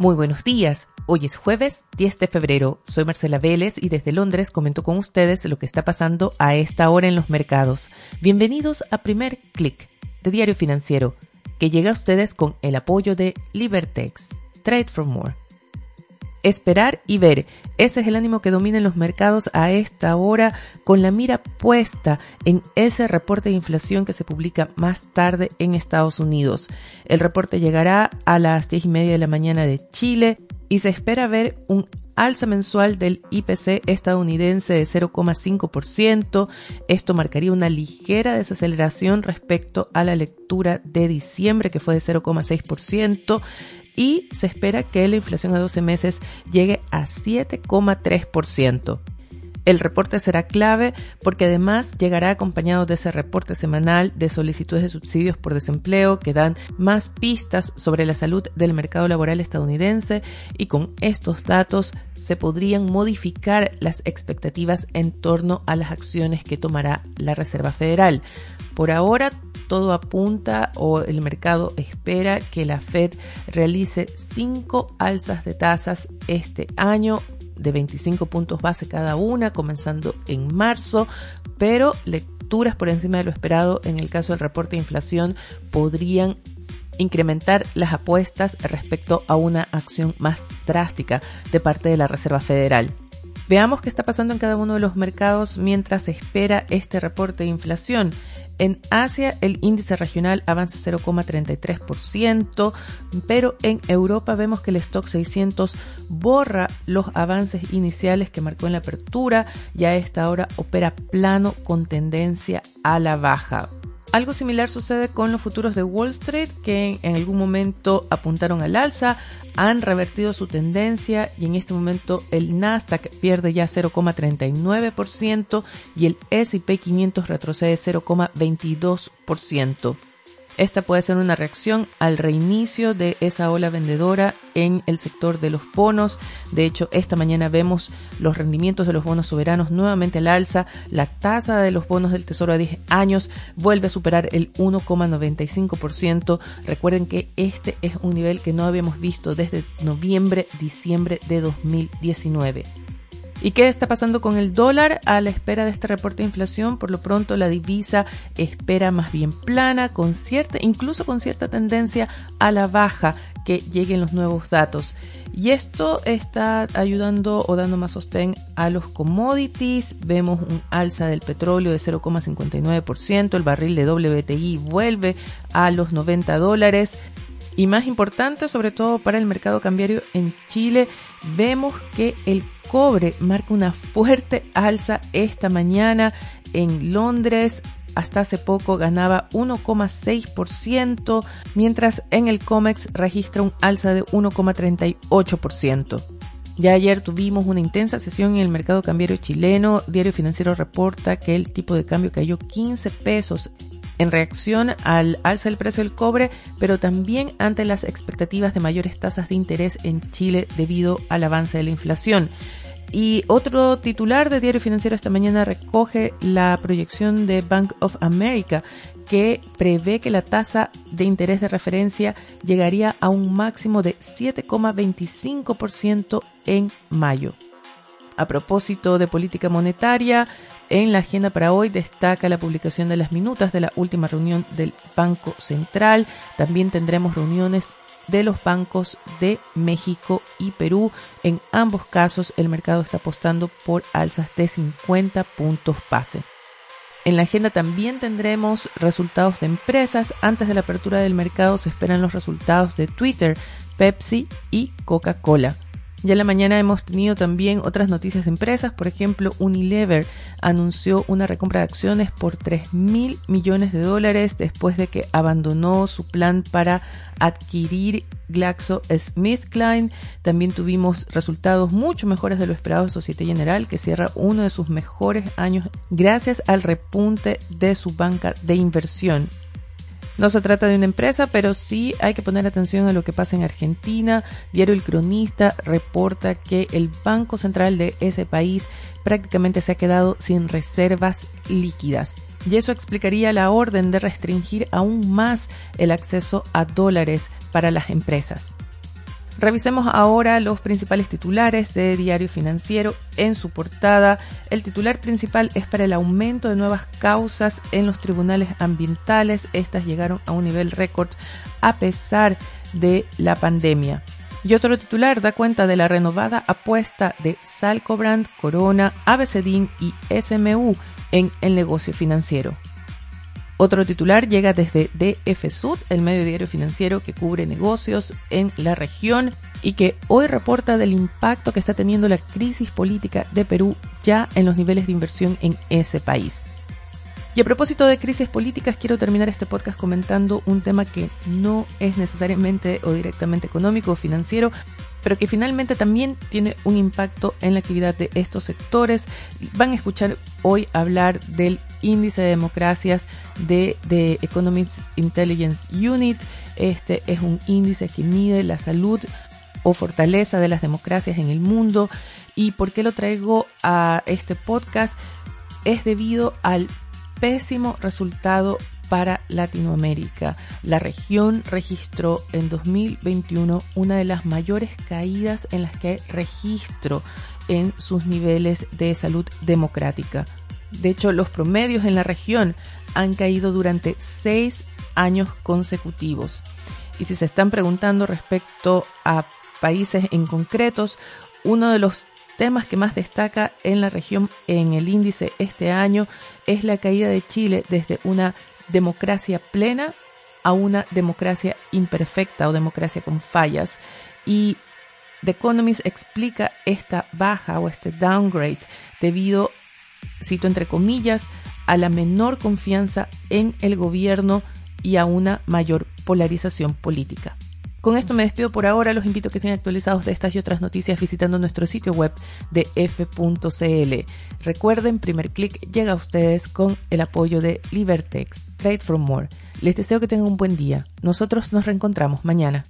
Muy buenos días. Hoy es jueves 10 de febrero. Soy Marcela Vélez y desde Londres comento con ustedes lo que está pasando a esta hora en los mercados. Bienvenidos a Primer Click de Diario Financiero, que llega a ustedes con el apoyo de Libertex. Trade for More. Esperar y ver. Ese es el ánimo que domina en los mercados a esta hora, con la mira puesta en ese reporte de inflación que se publica más tarde en Estados Unidos. El reporte llegará a las diez y media de la mañana de Chile y se espera ver un alza mensual del IPC estadounidense de 0,5%. Esto marcaría una ligera desaceleración respecto a la lectura de diciembre, que fue de 0,6% y se espera que la inflación a 12 meses llegue a 7,3%. El reporte será clave porque además llegará acompañado de ese reporte semanal de solicitudes de subsidios por desempleo que dan más pistas sobre la salud del mercado laboral estadounidense y con estos datos se podrían modificar las expectativas en torno a las acciones que tomará la Reserva Federal. Por ahora todo apunta o el mercado espera que la Fed realice cinco alzas de tasas este año de 25 puntos base cada una, comenzando en marzo, pero lecturas por encima de lo esperado en el caso del reporte de inflación podrían incrementar las apuestas respecto a una acción más drástica de parte de la Reserva Federal. Veamos qué está pasando en cada uno de los mercados mientras se espera este reporte de inflación. En Asia el índice regional avanza 0,33%, pero en Europa vemos que el stock 600 borra los avances iniciales que marcó en la apertura y a esta hora opera plano con tendencia a la baja. Algo similar sucede con los futuros de Wall Street que en algún momento apuntaron al alza, han revertido su tendencia y en este momento el Nasdaq pierde ya 0,39% y el S&P 500 retrocede 0,22%. Esta puede ser una reacción al reinicio de esa ola vendedora en el sector de los bonos. De hecho, esta mañana vemos los rendimientos de los bonos soberanos nuevamente al alza. La tasa de los bonos del Tesoro a 10 años vuelve a superar el 1,95%. Recuerden que este es un nivel que no habíamos visto desde noviembre, diciembre de 2019. ¿Y qué está pasando con el dólar? A la espera de este reporte de inflación, por lo pronto la divisa espera más bien plana, con cierta, incluso con cierta tendencia a la baja que lleguen los nuevos datos. Y esto está ayudando o dando más sostén a los commodities. Vemos un alza del petróleo de 0,59%, el barril de WTI vuelve a los 90 dólares. Y más importante, sobre todo para el mercado cambiario en Chile, vemos que el cobre marca una fuerte alza esta mañana en Londres. Hasta hace poco ganaba 1,6%, mientras en el COMEX registra un alza de 1,38%. Ya ayer tuvimos una intensa sesión en el mercado cambiario chileno. Diario Financiero reporta que el tipo de cambio cayó 15 pesos en reacción al alza del precio del cobre, pero también ante las expectativas de mayores tasas de interés en Chile debido al avance de la inflación. Y otro titular de Diario Financiero esta mañana recoge la proyección de Bank of America que prevé que la tasa de interés de referencia llegaría a un máximo de 7,25% en mayo. A propósito de política monetaria, en la agenda para hoy destaca la publicación de las minutas de la última reunión del Banco Central. También tendremos reuniones de los bancos de México y Perú. En ambos casos el mercado está apostando por alzas de 50 puntos base. En la agenda también tendremos resultados de empresas. Antes de la apertura del mercado se esperan los resultados de Twitter, Pepsi y Coca-Cola. Ya en la mañana hemos tenido también otras noticias de empresas. Por ejemplo, Unilever anunció una recompra de acciones por 3 mil millones de dólares después de que abandonó su plan para adquirir GlaxoSmithKline. También tuvimos resultados mucho mejores de lo esperado de Societe General, que cierra uno de sus mejores años gracias al repunte de su banca de inversión. No se trata de una empresa, pero sí hay que poner atención a lo que pasa en Argentina. Diario El Cronista reporta que el Banco Central de ese país prácticamente se ha quedado sin reservas líquidas. Y eso explicaría la orden de restringir aún más el acceso a dólares para las empresas. Revisemos ahora los principales titulares de Diario Financiero en su portada. El titular principal es para el aumento de nuevas causas en los tribunales ambientales. Estas llegaron a un nivel récord a pesar de la pandemia. Y otro titular da cuenta de la renovada apuesta de Salcobrand, Corona, ABCDIN y SMU en el negocio financiero. Otro titular llega desde DF Sud, el medio diario financiero que cubre negocios en la región y que hoy reporta del impacto que está teniendo la crisis política de Perú ya en los niveles de inversión en ese país. Y a propósito de crisis políticas, quiero terminar este podcast comentando un tema que no es necesariamente o directamente económico o financiero, pero que finalmente también tiene un impacto en la actividad de estos sectores. Van a escuchar hoy hablar del índice de democracias de, The Economics Intelligence Unit. Este es un índice que mide la salud o fortaleza de las democracias en el mundo. ¿Y por qué lo traigo a este podcast? Es debido al pésimo resultado para Latinoamérica. La región registró en 2021 una de las mayores caídas en las que registro en sus niveles de salud democrática. De hecho, los promedios en la región han caído durante seis años consecutivos. Y si se están preguntando respecto a países en concretos, uno de los temas que más destaca en la región en el índice este año es la caída de Chile desde una democracia plena a una democracia imperfecta o democracia con fallas. Y The Economist explica esta baja o este downgrade debido, cito entre comillas, a la menor confianza en el gobierno y a una mayor polarización política. Con esto me despido por ahora. Los invito a que sean actualizados de estas y otras noticias visitando nuestro sitio web de f.cl. Recuerden, primer clic llega a ustedes con el apoyo de Libertex, Trade for More. Les deseo que tengan un buen día. Nosotros nos reencontramos mañana.